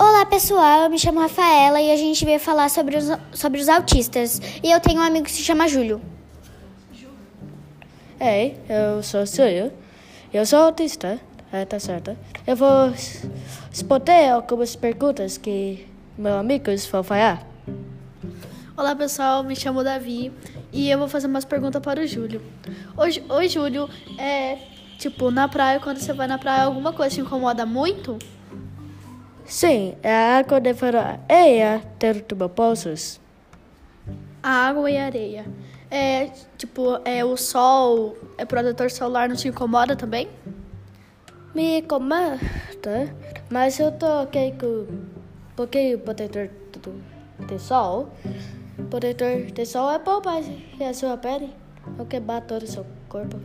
Olá pessoal, eu me chamo Rafaela e a gente veio falar sobre os, sobre os autistas. E eu tenho um amigo que se chama Júlio. Ei, eu sou Silvio. Eu sou autista. É, tá certo. Eu vou responder algumas perguntas que meus amigos vão fazer. Olá pessoal, me chamo Davi e eu vou fazer umas perguntas para o Júlio. Oi, oi Júlio, é tipo, na praia, quando você vai na praia, alguma coisa te incomoda muito? Sim, é a água de areia de poços. A água e a areia. É, tipo, é o sol, é protetor solar, não te incomoda também? Me incomoda, mas eu tô ok com porque o protetor de sol, protetor de sol é bom para a sua pele, não queimar todo o seu corpo.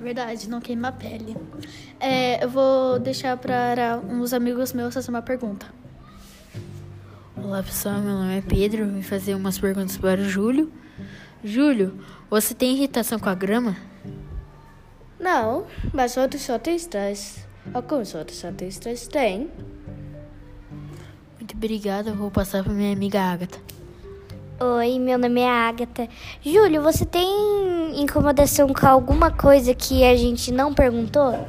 Verdade, não queima a pele. É, eu vou deixar para uns amigos meus fazer uma pergunta. Olá pessoal, meu nome é Pedro. Vim fazer umas perguntas para o Júlio. Júlio, você tem irritação com a grama? Não, mas outros autistas, alguns outros autistas têm. Muito obrigada, eu vou passar para minha amiga Agatha. Oi, meu nome é Agatha. Júlio, você tem incomodação com alguma coisa que a gente não perguntou?